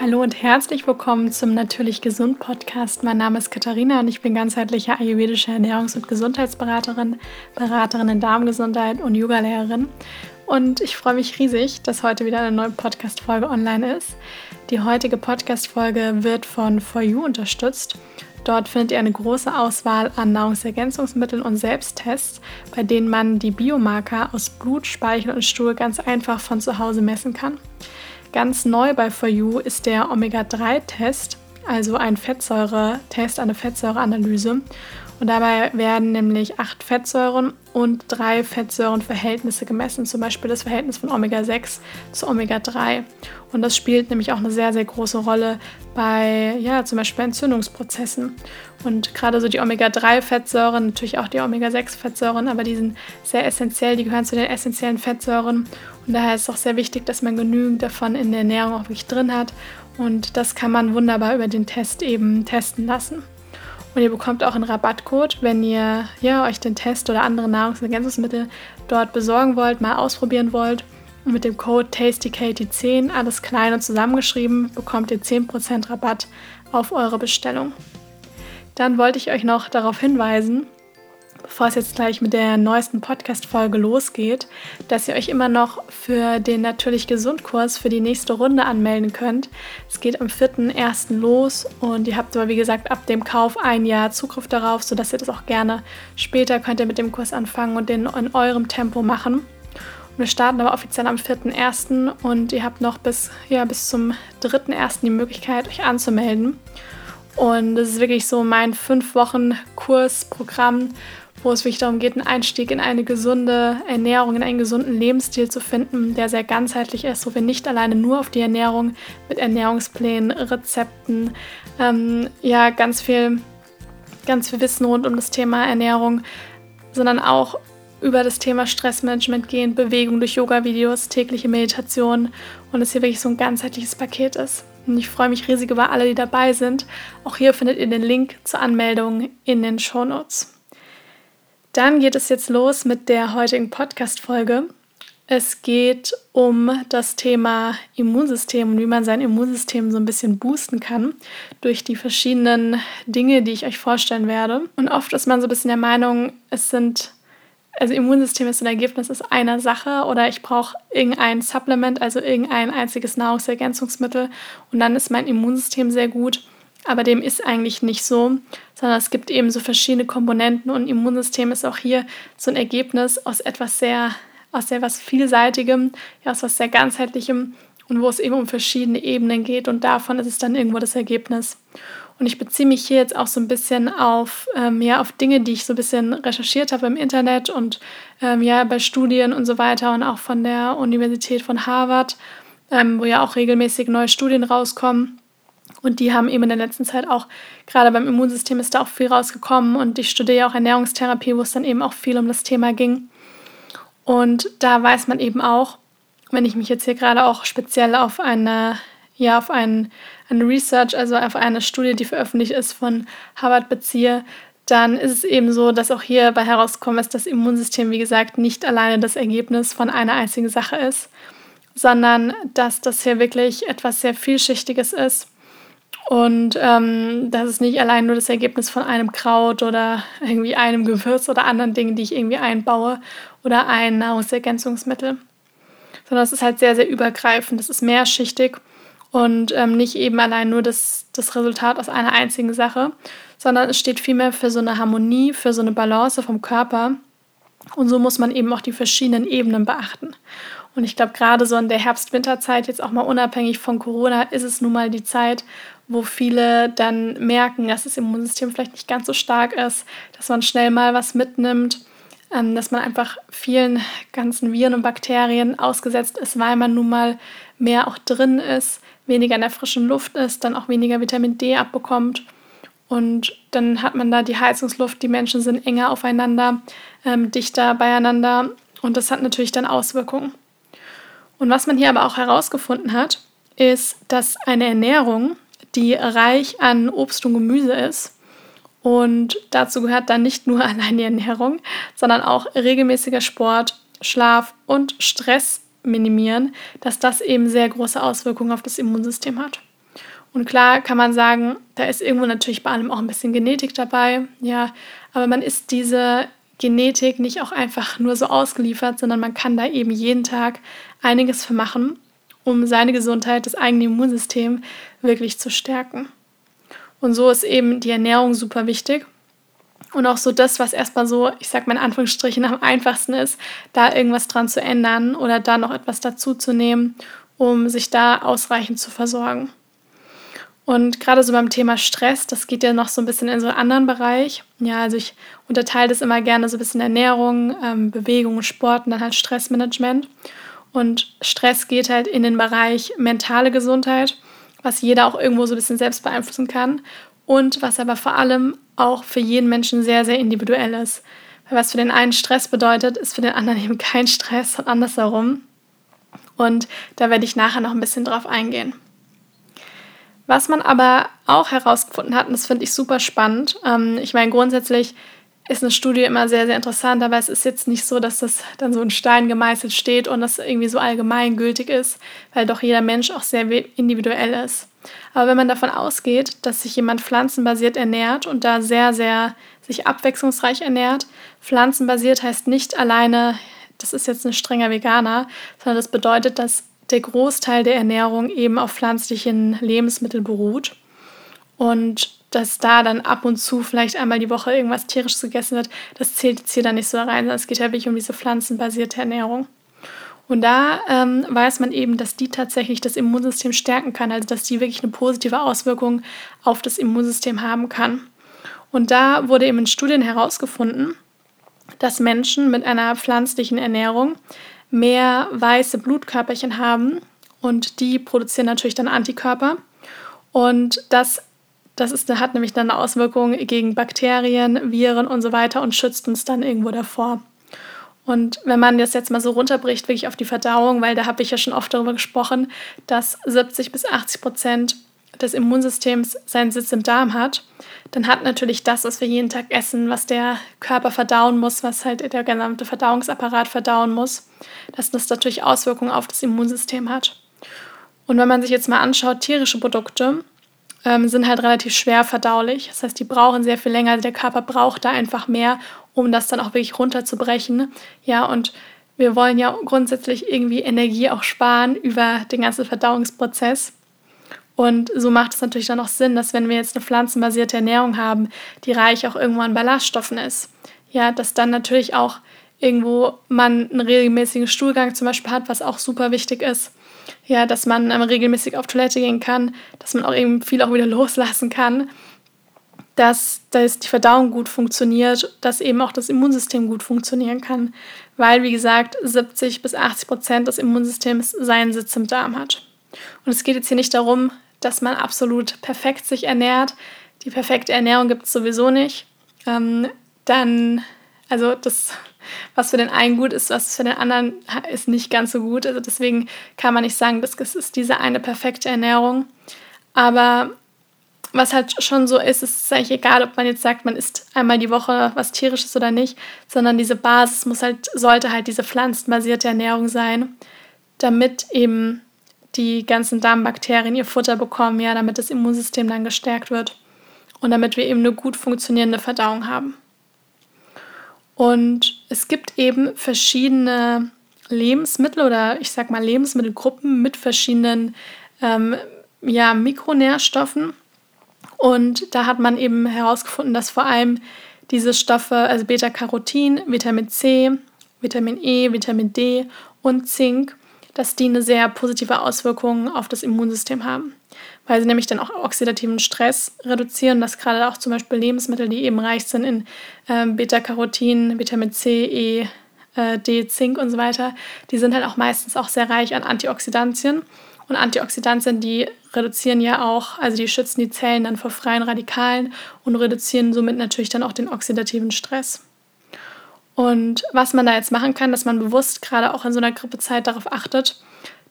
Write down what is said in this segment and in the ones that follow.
Hallo und herzlich willkommen zum Natürlich Gesund Podcast. Mein Name ist Katharina und ich bin ganzheitliche ayurvedische Ernährungs- und Gesundheitsberaterin, Beraterin in Darmgesundheit und Yogalehrerin. Und ich freue mich riesig, dass heute wieder eine neue Podcast-Folge online ist. Die heutige Podcast-Folge wird von For You unterstützt. Dort findet ihr eine große Auswahl an Nahrungsergänzungsmitteln und Selbsttests, bei denen man die Biomarker aus Blut, Speichel und Stuhl ganz einfach von zu Hause messen kann. Ganz neu bei For You ist der Omega-3-Test, also ein Fettsäure-Test, eine Fettsäureanalyse. Und dabei werden nämlich acht Fettsäuren und drei Fettsäurenverhältnisse gemessen, zum Beispiel das Verhältnis von Omega-6 zu Omega-3. Und das spielt nämlich auch eine sehr, sehr große Rolle bei, ja, zum Beispiel Entzündungsprozessen. Und gerade so die Omega-3-Fettsäuren, natürlich auch die Omega-6-Fettsäuren, aber die sind sehr essentiell, die gehören zu den essentiellen Fettsäuren. Und daher ist es auch sehr wichtig, dass man genügend davon in der Ernährung auch wirklich drin hat. Und das kann man wunderbar über den Test eben testen lassen. Und ihr bekommt auch einen Rabattcode, wenn ihr ja, euch den Test oder andere Nahrungsergänzungsmittel dort besorgen wollt, mal ausprobieren wollt. Und mit dem Code TastyKatie10, alles klein und zusammengeschrieben, bekommt ihr 10% Rabatt auf eure Bestellung. Dann wollte ich euch noch darauf hinweisen, bevor es jetzt gleich mit der neuesten Podcast-Folge losgeht, dass ihr euch immer noch für den Natürlich Gesund-Kurs für die nächste Runde anmelden könnt. Es geht am 4.1. los und ihr habt aber, wie gesagt, ab dem Kauf ein Jahr Zugriff darauf, sodass ihr das auch gerne später könnt ihr mit dem Kurs anfangen und den in eurem Tempo machen. Wir starten aber offiziell am 4.1. und ihr habt noch bis, ja, bis zum 3.1. die Möglichkeit, euch anzumelden. Und das ist wirklich so mein 5 Wochen Kursprogramm, wo es wirklich darum geht, einen Einstieg in eine gesunde Ernährung, in einen gesunden Lebensstil zu finden, der sehr ganzheitlich ist, wo wir nicht alleine nur auf die Ernährung mit Ernährungsplänen, Rezepten, ähm, ja, ganz viel, ganz viel Wissen rund um das Thema Ernährung, sondern auch über das Thema Stressmanagement gehen, Bewegung durch Yoga-Videos, tägliche Meditation und es hier wirklich so ein ganzheitliches Paket ist. Und ich freue mich riesig über alle, die dabei sind. Auch hier findet ihr den Link zur Anmeldung in den Show Notes. Dann geht es jetzt los mit der heutigen Podcast-Folge. Es geht um das Thema Immunsystem und wie man sein Immunsystem so ein bisschen boosten kann durch die verschiedenen Dinge, die ich euch vorstellen werde. Und oft ist man so ein bisschen der Meinung, es sind, also Immunsystem ist ein Ergebnis aus einer Sache oder ich brauche irgendein Supplement, also irgendein einziges Nahrungsergänzungsmittel und dann ist mein Immunsystem sehr gut. Aber dem ist eigentlich nicht so, sondern es gibt eben so verschiedene Komponenten und Immunsystem ist auch hier so ein Ergebnis aus etwas sehr, aus sehr was Vielseitigem, ja, aus was sehr Ganzheitlichem und wo es eben um verschiedene Ebenen geht und davon ist es dann irgendwo das Ergebnis. Und ich beziehe mich hier jetzt auch so ein bisschen auf, ähm, ja, auf Dinge, die ich so ein bisschen recherchiert habe im Internet und ähm, ja, bei Studien und so weiter und auch von der Universität von Harvard, ähm, wo ja auch regelmäßig neue Studien rauskommen. Und die haben eben in der letzten Zeit auch, gerade beim Immunsystem ist da auch viel rausgekommen und ich studiere auch Ernährungstherapie, wo es dann eben auch viel um das Thema ging. Und da weiß man eben auch, wenn ich mich jetzt hier gerade auch speziell auf eine, ja, auf ein, eine Research, also auf eine Studie, die veröffentlicht ist von Harvard beziehe, dann ist es eben so, dass auch hierbei herausgekommen ist, dass das Immunsystem, wie gesagt, nicht alleine das Ergebnis von einer einzigen Sache ist, sondern dass das hier wirklich etwas sehr Vielschichtiges ist und ähm, das ist nicht allein nur das Ergebnis von einem Kraut oder irgendwie einem Gewürz oder anderen Dingen, die ich irgendwie einbaue oder ein Nahrungsergänzungsmittel, sondern es ist halt sehr, sehr übergreifend. Es ist mehrschichtig und ähm, nicht eben allein nur das, das Resultat aus einer einzigen Sache, sondern es steht vielmehr für so eine Harmonie, für so eine Balance vom Körper. Und so muss man eben auch die verschiedenen Ebenen beachten. Und ich glaube, gerade so in der Herbst-Winterzeit, jetzt auch mal unabhängig von Corona, ist es nun mal die Zeit, wo viele dann merken, dass das Immunsystem vielleicht nicht ganz so stark ist, dass man schnell mal was mitnimmt, ähm, dass man einfach vielen ganzen Viren und Bakterien ausgesetzt ist, weil man nun mal mehr auch drin ist, weniger in der frischen Luft ist, dann auch weniger Vitamin D abbekommt. Und dann hat man da die Heizungsluft, die Menschen sind enger aufeinander, ähm, dichter beieinander und das hat natürlich dann Auswirkungen. Und was man hier aber auch herausgefunden hat, ist, dass eine Ernährung, die reich an Obst und Gemüse ist. Und dazu gehört dann nicht nur allein die Ernährung, sondern auch regelmäßiger Sport, Schlaf und Stress minimieren, dass das eben sehr große Auswirkungen auf das Immunsystem hat. Und klar kann man sagen, da ist irgendwo natürlich bei allem auch ein bisschen Genetik dabei, ja, aber man ist diese Genetik nicht auch einfach nur so ausgeliefert, sondern man kann da eben jeden Tag einiges für machen, um seine Gesundheit, das eigene Immunsystem wirklich zu stärken. Und so ist eben die Ernährung super wichtig. Und auch so das, was erstmal so, ich sag mal in Anführungsstrichen, am einfachsten ist, da irgendwas dran zu ändern oder da noch etwas dazu zu nehmen, um sich da ausreichend zu versorgen. Und gerade so beim Thema Stress, das geht ja noch so ein bisschen in so einen anderen Bereich. Ja, also ich unterteile das immer gerne so ein bisschen Ernährung, ähm, Bewegung, Sport und dann halt Stressmanagement. Und Stress geht halt in den Bereich mentale Gesundheit, was jeder auch irgendwo so ein bisschen selbst beeinflussen kann und was aber vor allem auch für jeden Menschen sehr, sehr individuell ist. Weil was für den einen Stress bedeutet, ist für den anderen eben kein Stress und andersherum. Und da werde ich nachher noch ein bisschen drauf eingehen. Was man aber auch herausgefunden hat, und das finde ich super spannend, ähm, ich meine, grundsätzlich ist eine Studie immer sehr, sehr interessant, aber es ist jetzt nicht so, dass das dann so ein Stein gemeißelt steht und das irgendwie so allgemeingültig ist, weil doch jeder Mensch auch sehr individuell ist. Aber wenn man davon ausgeht, dass sich jemand pflanzenbasiert ernährt und da sehr, sehr sich abwechslungsreich ernährt, pflanzenbasiert heißt nicht alleine, das ist jetzt ein strenger Veganer, sondern das bedeutet, dass der Großteil der Ernährung eben auf pflanzlichen Lebensmitteln beruht und dass da dann ab und zu vielleicht einmal die Woche irgendwas tierisches gegessen wird, das zählt jetzt hier dann nicht so rein, sondern es geht ja wirklich um diese pflanzenbasierte Ernährung. Und da ähm, weiß man eben, dass die tatsächlich das Immunsystem stärken kann, also dass die wirklich eine positive Auswirkung auf das Immunsystem haben kann. Und da wurde eben in Studien herausgefunden, dass Menschen mit einer pflanzlichen Ernährung mehr weiße Blutkörperchen haben und die produzieren natürlich dann Antikörper. Und das, das ist, hat nämlich dann eine Auswirkung gegen Bakterien, Viren und so weiter und schützt uns dann irgendwo davor. Und wenn man das jetzt mal so runterbricht, wirklich auf die Verdauung, weil da habe ich ja schon oft darüber gesprochen, dass 70 bis 80 Prozent des Immunsystems seinen Sitz im Darm hat, dann hat natürlich das, was wir jeden Tag essen, was der Körper verdauen muss, was halt der gesamte Verdauungsapparat verdauen muss, dass das natürlich Auswirkungen auf das Immunsystem hat. Und wenn man sich jetzt mal anschaut, tierische Produkte ähm, sind halt relativ schwer verdaulich. Das heißt, die brauchen sehr viel länger. Der Körper braucht da einfach mehr, um das dann auch wirklich runterzubrechen. Ja, und wir wollen ja grundsätzlich irgendwie Energie auch sparen über den ganzen Verdauungsprozess. Und so macht es natürlich dann auch Sinn, dass wenn wir jetzt eine pflanzenbasierte Ernährung haben, die reich auch irgendwo an Ballaststoffen ist, ja, dass dann natürlich auch irgendwo man einen regelmäßigen Stuhlgang zum Beispiel hat, was auch super wichtig ist. Ja, dass man ähm, regelmäßig auf Toilette gehen kann, dass man auch eben viel auch wieder loslassen kann, dass, dass die Verdauung gut funktioniert, dass eben auch das Immunsystem gut funktionieren kann, weil, wie gesagt, 70 bis 80 Prozent des Immunsystems seinen Sitz im Darm hat. Und es geht jetzt hier nicht darum, dass man absolut perfekt sich ernährt. Die perfekte Ernährung gibt es sowieso nicht. Ähm, dann, also das, was für den einen gut ist, was für den anderen ist nicht ganz so gut. Also deswegen kann man nicht sagen, das ist diese eine perfekte Ernährung. Aber was halt schon so ist, ist es eigentlich egal, ob man jetzt sagt, man isst einmal die Woche was tierisches oder nicht, sondern diese Basis muss halt, sollte halt diese pflanzenbasierte Ernährung sein, damit eben die ganzen Darmbakterien ihr Futter bekommen, ja, damit das Immunsystem dann gestärkt wird und damit wir eben eine gut funktionierende Verdauung haben. Und es gibt eben verschiedene Lebensmittel oder ich sag mal Lebensmittelgruppen mit verschiedenen ähm, ja, Mikronährstoffen. Und da hat man eben herausgefunden, dass vor allem diese Stoffe, also Beta-Carotin, Vitamin C, Vitamin E, Vitamin D und Zink, dass die eine sehr positive Auswirkung auf das Immunsystem haben, weil sie nämlich dann auch oxidativen Stress reduzieren, dass gerade auch zum Beispiel Lebensmittel, die eben reich sind in äh, Beta-Carotin, Vitamin C, E, äh, D, Zink und so weiter, die sind halt auch meistens auch sehr reich an Antioxidantien. Und Antioxidantien, die reduzieren ja auch, also die schützen die Zellen dann vor freien Radikalen und reduzieren somit natürlich dann auch den oxidativen Stress. Und was man da jetzt machen kann, dass man bewusst gerade auch in so einer Grippezeit darauf achtet,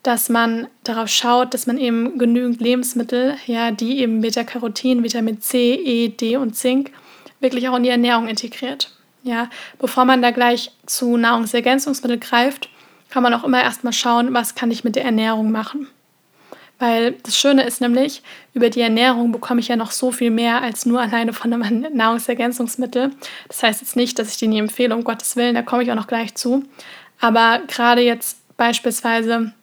dass man darauf schaut, dass man eben genügend Lebensmittel, ja, die eben Beta-Carotin, Vitamin C, E, D und Zink wirklich auch in die Ernährung integriert. Ja, bevor man da gleich zu Nahrungsergänzungsmitteln greift, kann man auch immer erstmal schauen, was kann ich mit der Ernährung machen. Weil das Schöne ist nämlich, über die Ernährung bekomme ich ja noch so viel mehr als nur alleine von einem Nahrungsergänzungsmittel. Das heißt jetzt nicht, dass ich die nie empfehle, um Gottes Willen, da komme ich auch noch gleich zu. Aber gerade jetzt beispielsweise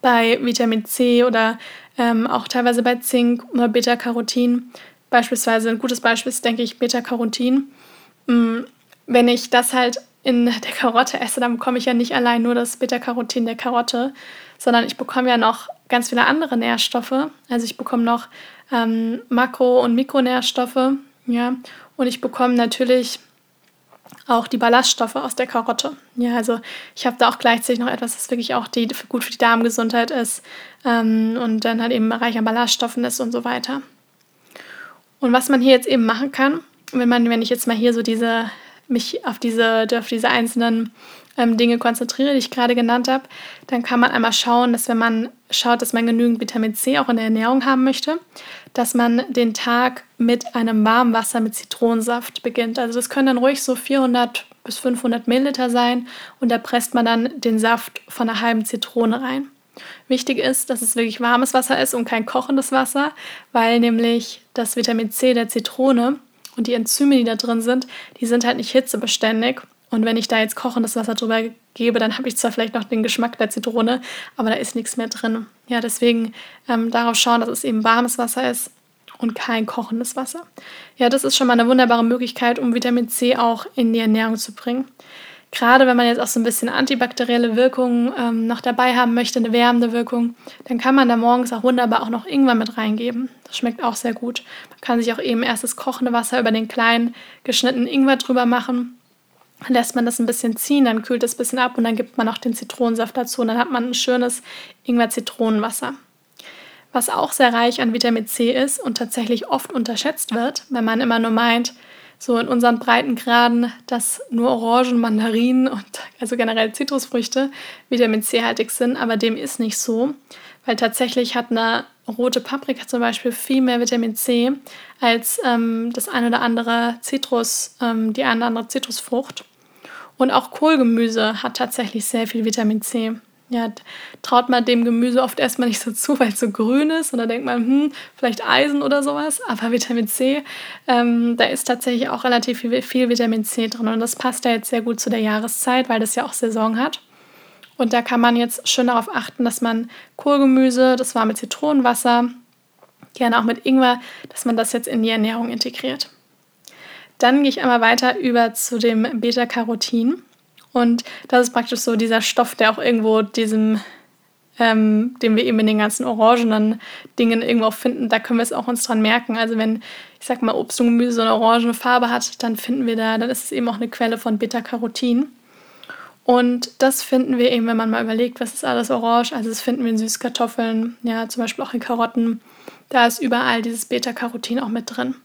bei Vitamin C oder ähm, auch teilweise bei Zink oder Beta-Carotin, beispielsweise ein gutes Beispiel ist, denke ich, Beta-Carotin. Mm, wenn ich das halt in der Karotte esse, dann bekomme ich ja nicht allein nur das Beta-Carotin der Karotte, sondern ich bekomme ja noch ganz viele andere Nährstoffe. Also ich bekomme noch ähm, Makro- und Mikronährstoffe, ja, und ich bekomme natürlich auch die Ballaststoffe aus der Karotte. Ja, also ich habe da auch gleichzeitig noch etwas, das wirklich auch die, gut für die Darmgesundheit ist ähm, und dann halt eben reich an Ballaststoffen ist und so weiter. Und was man hier jetzt eben machen kann, wenn man, wenn ich jetzt mal hier so diese, mich auf diese, auf diese einzelnen ähm, Dinge konzentriere, die ich gerade genannt habe, dann kann man einmal schauen, dass wenn man schaut, dass man genügend Vitamin C auch in der Ernährung haben möchte, dass man den Tag mit einem warmen Wasser mit Zitronensaft beginnt. Also das können dann ruhig so 400 bis 500 Milliliter sein und da presst man dann den Saft von einer halben Zitrone rein. Wichtig ist, dass es wirklich warmes Wasser ist und kein kochendes Wasser, weil nämlich das Vitamin C der Zitrone und die Enzyme, die da drin sind, die sind halt nicht hitzebeständig und wenn ich da jetzt kochendes Wasser drüber gebe, dann habe ich zwar vielleicht noch den Geschmack der Zitrone, aber da ist nichts mehr drin. Ja, deswegen ähm, darauf schauen, dass es eben warmes Wasser ist und kein kochendes Wasser. Ja, das ist schon mal eine wunderbare Möglichkeit, um Vitamin C auch in die Ernährung zu bringen. Gerade wenn man jetzt auch so ein bisschen antibakterielle Wirkungen ähm, noch dabei haben möchte, eine wärmende Wirkung, dann kann man da morgens auch wunderbar auch noch Ingwer mit reingeben. Das schmeckt auch sehr gut. Man kann sich auch eben erst das kochende Wasser über den kleinen geschnittenen Ingwer drüber machen dann lässt man das ein bisschen ziehen, dann kühlt es ein bisschen ab und dann gibt man auch den Zitronensaft dazu und dann hat man ein schönes Ingwer-Zitronenwasser. Was auch sehr reich an Vitamin C ist und tatsächlich oft unterschätzt wird, wenn man immer nur meint, so in unseren Breitengraden, dass nur Orangen, Mandarinen und also generell Zitrusfrüchte Vitamin C-haltig sind, aber dem ist nicht so, weil tatsächlich hat eine rote Paprika zum Beispiel viel mehr Vitamin C als ähm, das eine oder andere Zitrus, ähm, die eine oder andere Zitrusfrucht. Und auch Kohlgemüse hat tatsächlich sehr viel Vitamin C. Ja, traut man dem Gemüse oft erstmal nicht so zu, weil es so grün ist. Und da denkt man, hm, vielleicht Eisen oder sowas. Aber Vitamin C, ähm, da ist tatsächlich auch relativ viel, viel Vitamin C drin. Und das passt ja jetzt sehr gut zu der Jahreszeit, weil das ja auch Saison hat. Und da kann man jetzt schön darauf achten, dass man Kohlgemüse, das war mit Zitronenwasser, gerne auch mit Ingwer, dass man das jetzt in die Ernährung integriert. Dann gehe ich einmal weiter über zu dem Beta-Carotin. Und das ist praktisch so dieser Stoff, der auch irgendwo diesem, ähm, den wir eben in den ganzen orangenen Dingen irgendwo auch finden, da können wir es auch uns dran merken. Also wenn, ich sag mal, Obst und Gemüse so eine orangene Farbe hat, dann finden wir da, dann ist es eben auch eine Quelle von Beta-Carotin. Und das finden wir eben, wenn man mal überlegt, was ist alles orange. Also das finden wir in Süßkartoffeln, ja, zum Beispiel auch in Karotten. Da ist überall dieses Beta-Carotin auch mit drin.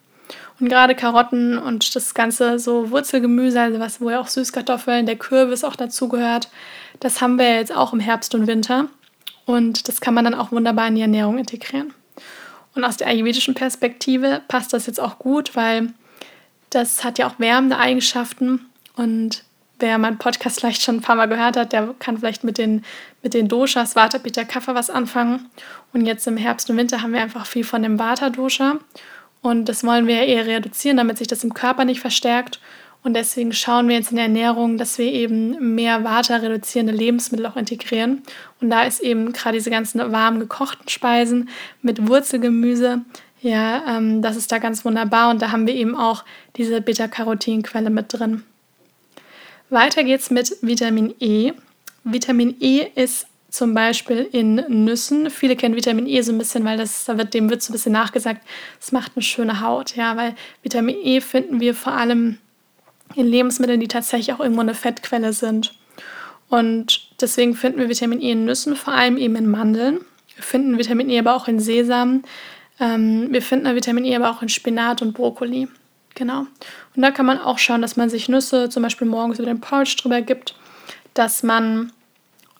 Und gerade Karotten und das ganze so Wurzelgemüse, also was, wo ja auch Süßkartoffeln, der Kürbis auch dazugehört, das haben wir jetzt auch im Herbst und Winter. Und das kann man dann auch wunderbar in die Ernährung integrieren. Und aus der ayurvedischen Perspektive passt das jetzt auch gut, weil das hat ja auch wärmende Eigenschaften. Und wer meinen Podcast vielleicht schon ein paar Mal gehört hat, der kann vielleicht mit den, mit den Doshas Vata, Pitta, Kapha was anfangen. Und jetzt im Herbst und Winter haben wir einfach viel von dem Vata-Dosha. Und das wollen wir eher reduzieren, damit sich das im Körper nicht verstärkt. Und deswegen schauen wir jetzt in der Ernährung, dass wir eben mehr Vata-reduzierende Lebensmittel auch integrieren. Und da ist eben gerade diese ganzen warm gekochten Speisen mit Wurzelgemüse, ja, ähm, das ist da ganz wunderbar. Und da haben wir eben auch diese Beta-Carotin-Quelle mit drin. Weiter geht's mit Vitamin E. Vitamin E ist zum Beispiel in Nüssen. Viele kennen Vitamin E so ein bisschen, weil das, da wird, dem wird so ein bisschen nachgesagt, es macht eine schöne Haut. Ja, weil Vitamin E finden wir vor allem in Lebensmitteln, die tatsächlich auch irgendwo eine Fettquelle sind. Und deswegen finden wir Vitamin E in Nüssen, vor allem eben in Mandeln. Wir finden Vitamin E aber auch in Sesam. Ähm, wir finden Vitamin E aber auch in Spinat und Brokkoli. Genau. Und da kann man auch schauen, dass man sich Nüsse zum Beispiel morgens über den Porridge drüber gibt, dass man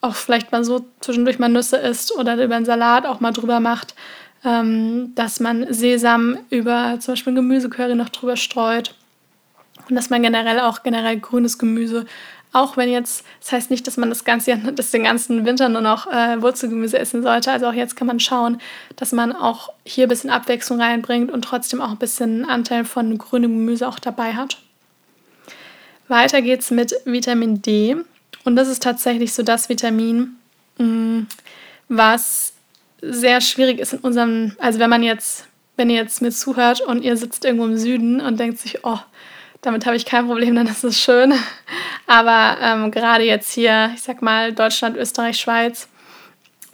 auch vielleicht mal so zwischendurch mal Nüsse isst oder über einen Salat auch mal drüber macht, ähm, dass man Sesam über zum Beispiel Gemüsecurry noch drüber streut und dass man generell auch generell grünes Gemüse Auch wenn jetzt, das heißt nicht, dass man das ganze, das den ganzen Winter nur noch äh, Wurzelgemüse essen sollte. Also auch jetzt kann man schauen, dass man auch hier ein bisschen Abwechslung reinbringt und trotzdem auch ein bisschen Anteil von grünem Gemüse auch dabei hat. Weiter geht's mit Vitamin D. Und das ist tatsächlich so das Vitamin, mm, was sehr schwierig ist in unserem, also wenn man jetzt, wenn ihr jetzt mir zuhört und ihr sitzt irgendwo im Süden und denkt sich, oh, damit habe ich kein Problem, dann ist es schön. Aber ähm, gerade jetzt hier, ich sag mal, Deutschland, Österreich, Schweiz,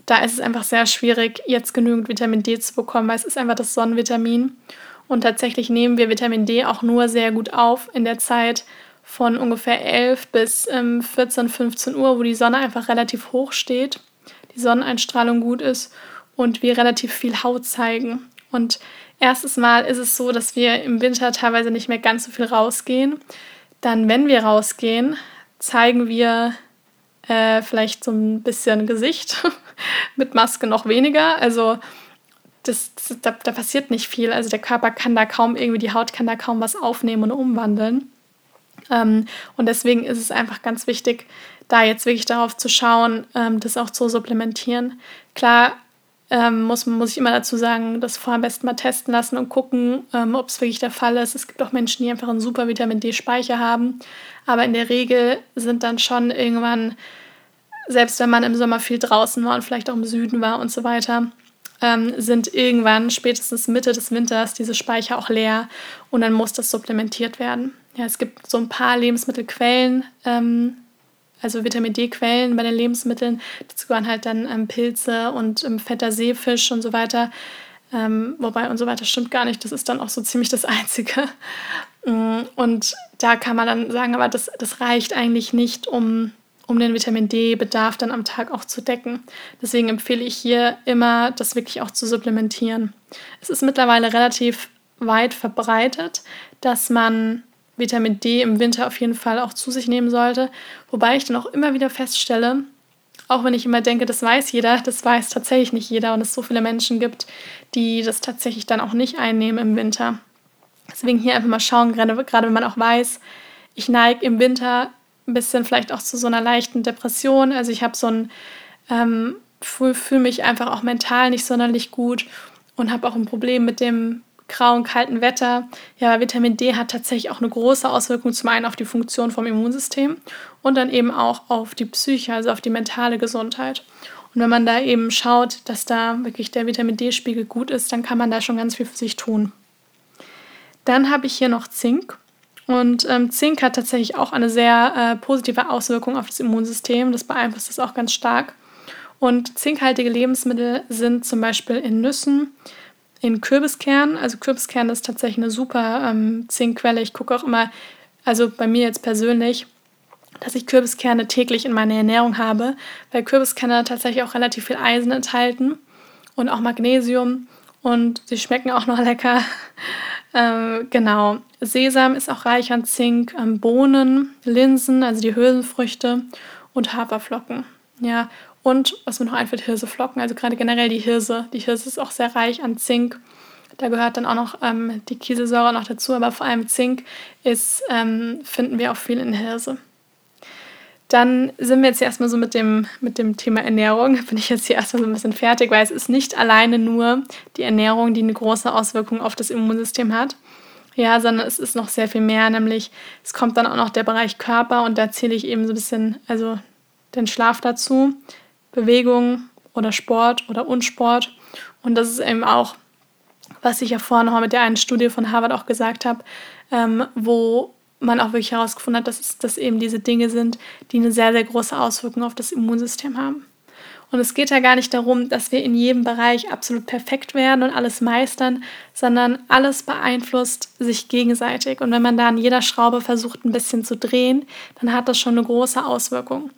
da ist es einfach sehr schwierig, jetzt genügend Vitamin D zu bekommen, weil es ist einfach das Sonnenvitamin. Und tatsächlich nehmen wir Vitamin D auch nur sehr gut auf in der Zeit von ungefähr 11 bis ähm, 14, 15 Uhr, wo die Sonne einfach relativ hoch steht, die Sonneneinstrahlung gut ist und wir relativ viel Haut zeigen. Und erstes Mal ist es so, dass wir im Winter teilweise nicht mehr ganz so viel rausgehen. Dann, wenn wir rausgehen, zeigen wir äh, vielleicht so ein bisschen Gesicht, mit Maske noch weniger. Also das, das, da, da passiert nicht viel. Also der Körper kann da kaum irgendwie, die Haut kann da kaum was aufnehmen und umwandeln. Ähm, und deswegen ist es einfach ganz wichtig, da jetzt wirklich darauf zu schauen, ähm, das auch zu supplementieren. Klar ähm, muss, muss ich immer dazu sagen, das vorher am besten mal testen lassen und gucken, ob es wirklich der Fall ist. Es gibt auch Menschen, die einfach einen super Vitamin D-Speicher haben, aber in der Regel sind dann schon irgendwann, selbst wenn man im Sommer viel draußen war und vielleicht auch im Süden war und so weiter, sind irgendwann spätestens Mitte des Winters diese Speicher auch leer und dann muss das supplementiert werden. Ja, es gibt so ein paar Lebensmittelquellen, ähm, also Vitamin D-Quellen bei den Lebensmitteln. Dazu gehören halt dann ähm, Pilze und ähm, fetter Seefisch und so weiter. Ähm, wobei und so weiter stimmt gar nicht. Das ist dann auch so ziemlich das Einzige. Mm, und da kann man dann sagen, aber das, das reicht eigentlich nicht, um, um den Vitamin D-Bedarf dann am Tag auch zu decken. Deswegen empfehle ich hier immer, das wirklich auch zu supplementieren. Es ist mittlerweile relativ weit verbreitet, dass man Vitamin D im Winter auf jeden Fall auch zu sich nehmen sollte. Wobei ich dann auch immer wieder feststelle, auch wenn ich immer denke, das weiß jeder, das weiß tatsächlich nicht jeder und es so viele Menschen gibt, die das tatsächlich dann auch nicht einnehmen im Winter. Deswegen hier einfach mal schauen, gerade, gerade wenn man auch weiß, ich neige im Winter ein bisschen vielleicht auch zu so einer leichten Depression. Also ich habe so ein, ähm, fühle fühl mich einfach auch mental nicht sonderlich gut und habe auch ein Problem mit dem grauen, kalten Wetter. Ja, Vitamin D hat tatsächlich auch eine große Auswirkung zum einen auf die Funktion vom Immunsystem und dann eben auch auf die Psyche, also auf die mentale Gesundheit. Und wenn man da eben schaut, dass da wirklich der Vitamin D-Spiegel gut ist, dann kann man da schon ganz viel für sich tun. Dann habe ich hier noch Zink. Und ähm, Zink hat tatsächlich auch eine sehr äh, positive Auswirkung auf das Immunsystem. Das beeinflusst es auch ganz stark. Und zinkhaltige Lebensmittel sind zum Beispiel in Nüssen, in Kürbiskernen. Also Kürbiskern ist tatsächlich eine super ähm, Zinkquelle. Ich gucke auch immer, also bei mir jetzt persönlich, dass ich Kürbiskerne täglich in meiner Ernährung habe, weil Kürbiskerne tatsächlich auch relativ viel Eisen enthalten und auch Magnesium und sie schmecken auch noch lecker. ähm, genau. Sesam ist auch reich an Zink, ähm, Bohnen, Linsen, also die Hülsenfrüchte und Haferflocken. Ja, und was mir noch einfällt, Hirseflocken, also gerade generell die Hirse. Die Hirse ist auch sehr reich an Zink. Da gehört dann auch noch ähm, die Kieselsäure noch dazu, aber vor allem Zink ist, ähm, finden wir auch viel in Hirse. Dann sind wir jetzt hier erstmal so mit dem, mit dem Thema Ernährung. Bin ich jetzt hier erstmal so ein bisschen fertig, weil es ist nicht alleine nur die Ernährung, die eine große Auswirkung auf das Immunsystem hat. Ja, sondern es ist noch sehr viel mehr, nämlich es kommt dann auch noch der Bereich Körper und da zähle ich eben so ein bisschen, also den Schlaf dazu, Bewegung oder Sport oder Unsport. Und das ist eben auch, was ich ja vorhin noch mal mit der einen Studie von Harvard auch gesagt habe, ähm, wo man auch wirklich herausgefunden hat, dass es dass eben diese Dinge sind, die eine sehr, sehr große Auswirkung auf das Immunsystem haben. Und es geht ja gar nicht darum, dass wir in jedem Bereich absolut perfekt werden und alles meistern, sondern alles beeinflusst sich gegenseitig. Und wenn man da an jeder Schraube versucht, ein bisschen zu drehen, dann hat das schon eine große Auswirkung.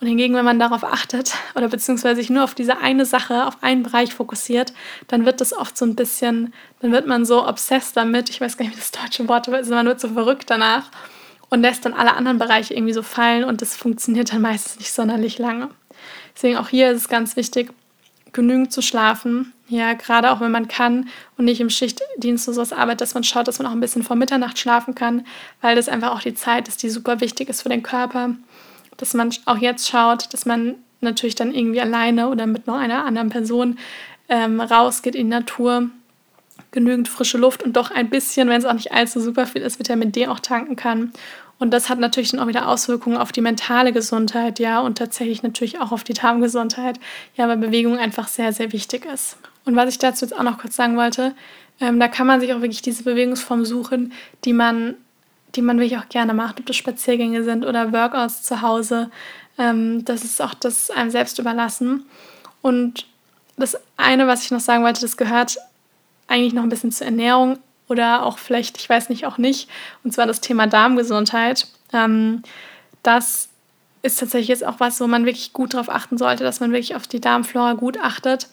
Und hingegen, wenn man darauf achtet oder beziehungsweise sich nur auf diese eine Sache, auf einen Bereich fokussiert, dann wird das oft so ein bisschen, dann wird man so obsessed damit, ich weiß gar nicht, wie das deutsche Wort ist, man wird so verrückt danach und lässt dann alle anderen Bereiche irgendwie so fallen und das funktioniert dann meistens nicht sonderlich lange. Deswegen auch hier ist es ganz wichtig, genügend zu schlafen. Ja, gerade auch wenn man kann und nicht im Schichtdienst oder sowas arbeitet, dass man schaut, dass man auch ein bisschen vor Mitternacht schlafen kann, weil das einfach auch die Zeit ist, die super wichtig ist für den Körper. Dass man auch jetzt schaut, dass man natürlich dann irgendwie alleine oder mit noch einer anderen Person ähm, rausgeht in die Natur, genügend frische Luft und doch ein bisschen, wenn es auch nicht allzu super viel ist, Vitamin D auch tanken kann. Und das hat natürlich dann auch wieder Auswirkungen auf die mentale Gesundheit, ja, und tatsächlich natürlich auch auf die Darmgesundheit, ja, weil Bewegung einfach sehr, sehr wichtig ist. Und was ich dazu jetzt auch noch kurz sagen wollte, ähm, da kann man sich auch wirklich diese Bewegungsform suchen, die man, die man wirklich auch gerne macht, ob das Spaziergänge sind oder Workouts zu Hause. Ähm, das ist auch das einem selbst überlassen. Und das eine, was ich noch sagen wollte, das gehört eigentlich noch ein bisschen zur Ernährung oder auch vielleicht, ich weiß nicht, auch nicht, und zwar das Thema Darmgesundheit. Ähm, das ist tatsächlich jetzt auch was, wo man wirklich gut darauf achten sollte, dass man wirklich auf die Darmflora gut achtet.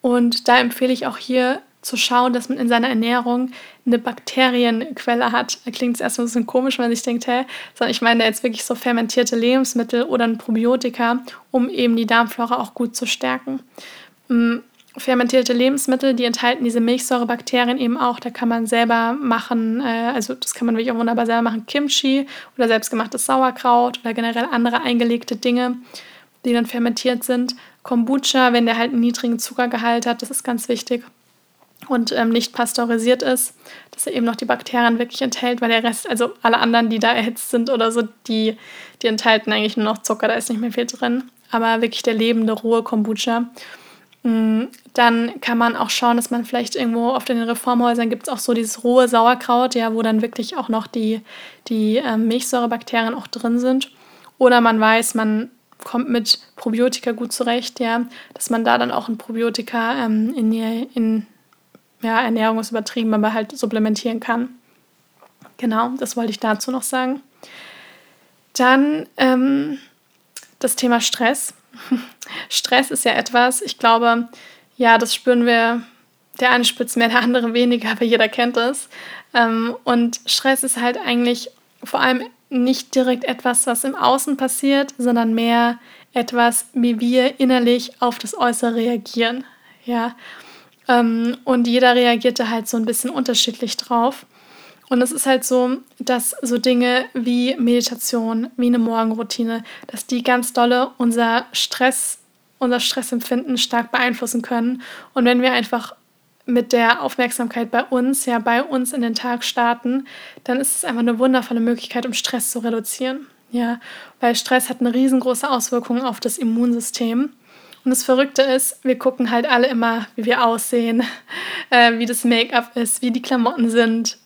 Und da empfehle ich auch hier zu schauen, dass man in seiner Ernährung eine Bakterienquelle hat. Da klingt es erstmal ein bisschen komisch, wenn man sich denkt, hä, sondern ich meine jetzt wirklich so fermentierte Lebensmittel oder ein Probiotika, um eben die Darmflora auch gut zu stärken. Mm, fermentierte Lebensmittel, die enthalten diese Milchsäurebakterien eben auch. Da kann man selber machen, äh, also das kann man wirklich auch wunderbar selber machen, Kimchi oder selbstgemachtes Sauerkraut oder generell andere eingelegte Dinge, die dann fermentiert sind. Kombucha, wenn der halt einen niedrigen Zuckergehalt hat, das ist ganz wichtig und ähm, nicht pasteurisiert ist, dass er eben noch die Bakterien wirklich enthält, weil der Rest, also alle anderen, die da erhitzt sind oder so, die, die enthalten eigentlich nur noch Zucker, da ist nicht mehr viel drin. Aber wirklich der lebende, rohe Kombucha. Mm, dann kann man auch schauen, dass man vielleicht irgendwo auf den Reformhäusern gibt es auch so dieses rohe Sauerkraut, ja, wo dann wirklich auch noch die, die ähm, Milchsäurebakterien auch drin sind. Oder man weiß, man kommt mit Probiotika gut zurecht, ja, dass man da dann auch ein Probiotika ähm, in, die, in ja, Ernährung ist übertrieben, aber halt supplementieren kann. Genau, das wollte ich dazu noch sagen. Dann ähm, das Thema Stress. Stress ist ja etwas, ich glaube, ja, das spüren wir, der eine spürt mehr, der andere weniger, aber jeder kennt es. Ähm, und Stress ist halt eigentlich vor allem nicht direkt etwas, was im Außen passiert, sondern mehr etwas, wie wir innerlich auf das Äußere reagieren. Ja. Ähm, und jeder reagierte halt so ein bisschen unterschiedlich drauf. Und es ist halt so, dass so Dinge wie Meditation, wie eine Morgenroutine, dass die ganz dolle unser Stress, unser Stressempfinden stark beeinflussen können. Und wenn wir einfach mit der Aufmerksamkeit bei uns, ja, bei uns in den Tag starten, dann ist es einfach eine wundervolle Möglichkeit, um Stress zu reduzieren. Ja, weil Stress hat eine riesengroße Auswirkung auf das Immunsystem. Und das Verrückte ist, wir gucken halt alle immer, wie wir aussehen, äh, wie das Make-up ist, wie die Klamotten sind,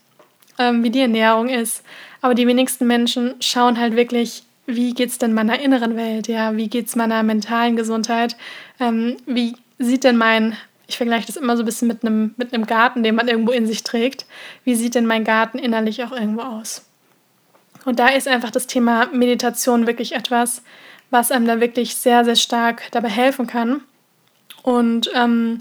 ähm, wie die Ernährung ist. Aber die wenigsten Menschen schauen halt wirklich, wie geht es denn meiner inneren Welt, ja, wie geht es meiner mentalen Gesundheit, ähm, wie sieht denn mein, ich vergleiche das immer so ein bisschen mit einem, mit einem Garten, den man irgendwo in sich trägt, wie sieht denn mein Garten innerlich auch irgendwo aus? Und da ist einfach das Thema Meditation wirklich etwas, was einem da wirklich sehr, sehr stark dabei helfen kann. Und ähm,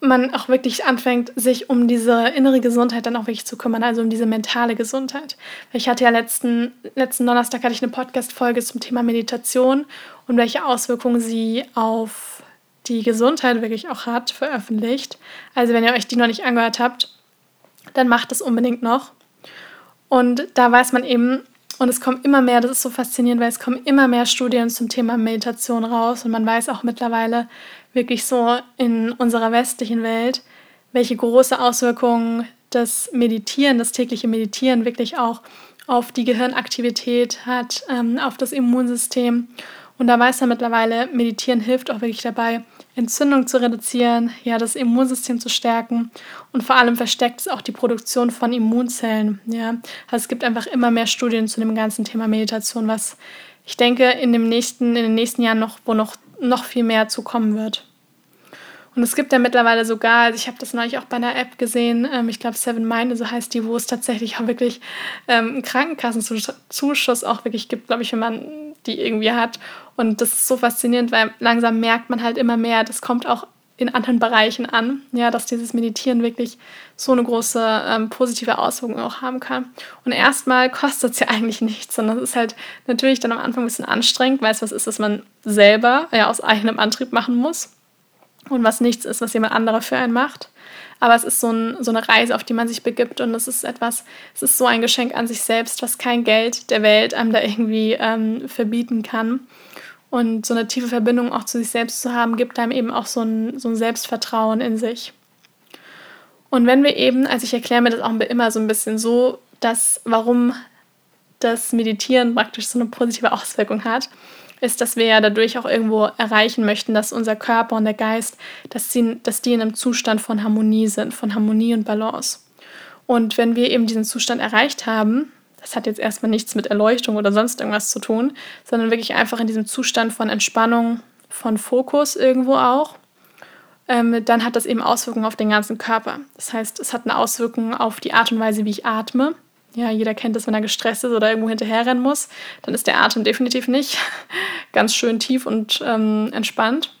man auch wirklich anfängt, sich um diese innere Gesundheit dann auch wirklich zu kümmern, also um diese mentale Gesundheit. Ich hatte ja letzten, letzten Donnerstag hatte ich eine Podcast-Folge zum Thema Meditation und welche Auswirkungen sie auf die Gesundheit wirklich auch hat, veröffentlicht. Also wenn ihr euch die noch nicht angehört habt, dann macht es unbedingt noch. Und da weiß man eben, und es kommt immer mehr, das ist so faszinierend, weil es kommen immer mehr Studien zum Thema Meditation raus und man weiß auch mittlerweile, wirklich so in unserer westlichen Welt, welche große Auswirkungen das Meditieren, das tägliche Meditieren wirklich auch auf die Gehirnaktivität hat, ähm, auf das Immunsystem. Und da weiß man mittlerweile, Meditieren hilft auch wirklich dabei, Entzündung zu reduzieren, ja, das Immunsystem zu stärken und vor allem verstärkt es auch die Produktion von Immunzellen. Ja. Also es gibt einfach immer mehr Studien zu dem ganzen Thema Meditation, was ich denke in, dem nächsten, in den nächsten Jahren noch, wo noch noch viel mehr zukommen wird. Und es gibt ja mittlerweile sogar, also ich habe das neulich auch bei einer App gesehen, ähm, ich glaube Seven Mind, so heißt die, wo es tatsächlich auch wirklich ähm, einen Krankenkassenzuschuss auch wirklich gibt, glaube ich, wenn man die irgendwie hat. Und das ist so faszinierend, weil langsam merkt man halt immer mehr, das kommt auch in anderen Bereichen an, ja, dass dieses Meditieren wirklich so eine große ähm, positive Auswirkung auch haben kann. Und erstmal kostet es ja eigentlich nichts, sondern es ist halt natürlich dann am Anfang ein bisschen anstrengend, weil es was ist, was man selber ja aus eigenem Antrieb machen muss. Und was nichts ist, was jemand anderer für einen macht. Aber es ist so, ein, so eine Reise, auf die man sich begibt und es ist etwas, es ist so ein Geschenk an sich selbst, was kein Geld der Welt einem da irgendwie ähm, verbieten kann. Und so eine tiefe Verbindung auch zu sich selbst zu haben, gibt einem eben auch so ein, so ein Selbstvertrauen in sich. Und wenn wir eben, also ich erkläre mir das auch immer so ein bisschen so, dass warum das Meditieren praktisch so eine positive Auswirkung hat, ist, dass wir ja dadurch auch irgendwo erreichen möchten, dass unser Körper und der Geist, dass, sie, dass die in einem Zustand von Harmonie sind, von Harmonie und Balance. Und wenn wir eben diesen Zustand erreicht haben, das hat jetzt erstmal nichts mit Erleuchtung oder sonst irgendwas zu tun, sondern wirklich einfach in diesem Zustand von Entspannung, von Fokus irgendwo auch, ähm, dann hat das eben Auswirkungen auf den ganzen Körper. Das heißt, es hat eine Auswirkung auf die Art und Weise, wie ich atme. Ja, jeder kennt das, wenn er gestresst ist oder irgendwo hinterherrennen muss. Dann ist der Atem definitiv nicht ganz schön tief und ähm, entspannt.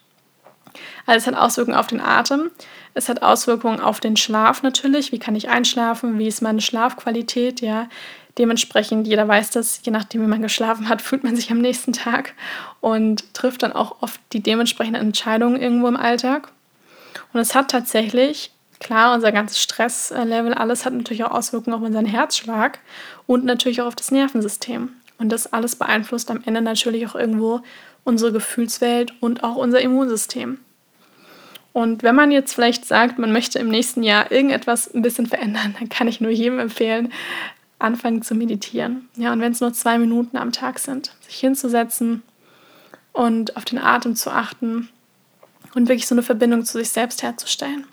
Also es hat Auswirkungen auf den Atem. Es hat Auswirkungen auf den Schlaf natürlich. Wie kann ich einschlafen? Wie ist meine Schlafqualität? Ja, dementsprechend, jeder weiß das, je nachdem, wie man geschlafen hat, fühlt man sich am nächsten Tag und trifft dann auch oft die dementsprechenden Entscheidungen irgendwo im Alltag. Und es hat tatsächlich Klar, unser ganzes Stresslevel, alles hat natürlich auch Auswirkungen auf unseren Herzschlag und natürlich auch auf das Nervensystem. Und das alles beeinflusst am Ende natürlich auch irgendwo unsere Gefühlswelt und auch unser Immunsystem. Und wenn man jetzt vielleicht sagt, man möchte im nächsten Jahr irgendetwas ein bisschen verändern, dann kann ich nur jedem empfehlen, anfangen zu meditieren. Ja, und wenn es nur zwei Minuten am Tag sind, sich hinzusetzen und auf den Atem zu achten und wirklich so eine Verbindung zu sich selbst herzustellen.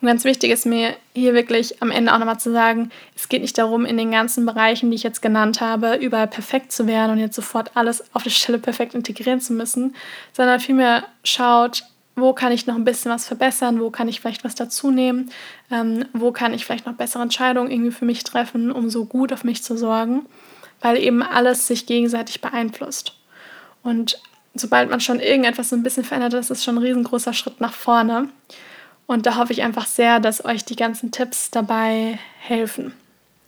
Und ganz wichtig ist mir hier wirklich am Ende auch nochmal zu sagen, es geht nicht darum, in den ganzen Bereichen, die ich jetzt genannt habe, überall perfekt zu werden und jetzt sofort alles auf der Stelle perfekt integrieren zu müssen, sondern vielmehr schaut, wo kann ich noch ein bisschen was verbessern, wo kann ich vielleicht was dazu nehmen, ähm, wo kann ich vielleicht noch bessere Entscheidungen irgendwie für mich treffen, um so gut auf mich zu sorgen, weil eben alles sich gegenseitig beeinflusst. Und sobald man schon irgendetwas so ein bisschen verändert, ist es schon ein riesengroßer Schritt nach vorne. Und da hoffe ich einfach sehr, dass euch die ganzen Tipps dabei helfen.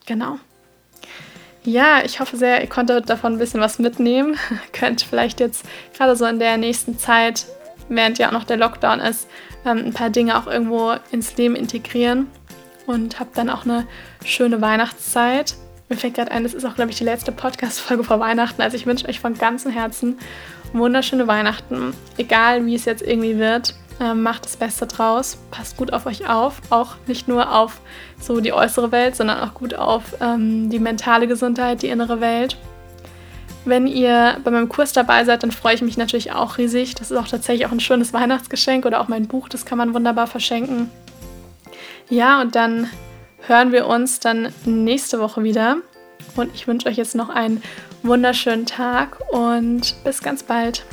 Genau. Ja, ich hoffe sehr, ihr konntet davon ein bisschen was mitnehmen. Könnt vielleicht jetzt gerade so in der nächsten Zeit, während ja auch noch der Lockdown ist, ähm, ein paar Dinge auch irgendwo ins Leben integrieren und habt dann auch eine schöne Weihnachtszeit. Mir fällt gerade ein, das ist auch, glaube ich, die letzte Podcast-Folge vor Weihnachten. Also ich wünsche euch von ganzem Herzen wunderschöne Weihnachten, egal wie es jetzt irgendwie wird. Ähm, macht das Beste draus, passt gut auf euch auf, auch nicht nur auf so die äußere Welt, sondern auch gut auf ähm, die mentale Gesundheit, die innere Welt. Wenn ihr bei meinem Kurs dabei seid, dann freue ich mich natürlich auch riesig. Das ist auch tatsächlich auch ein schönes Weihnachtsgeschenk oder auch mein Buch, das kann man wunderbar verschenken. Ja, und dann hören wir uns dann nächste Woche wieder. Und ich wünsche euch jetzt noch einen wunderschönen Tag und bis ganz bald.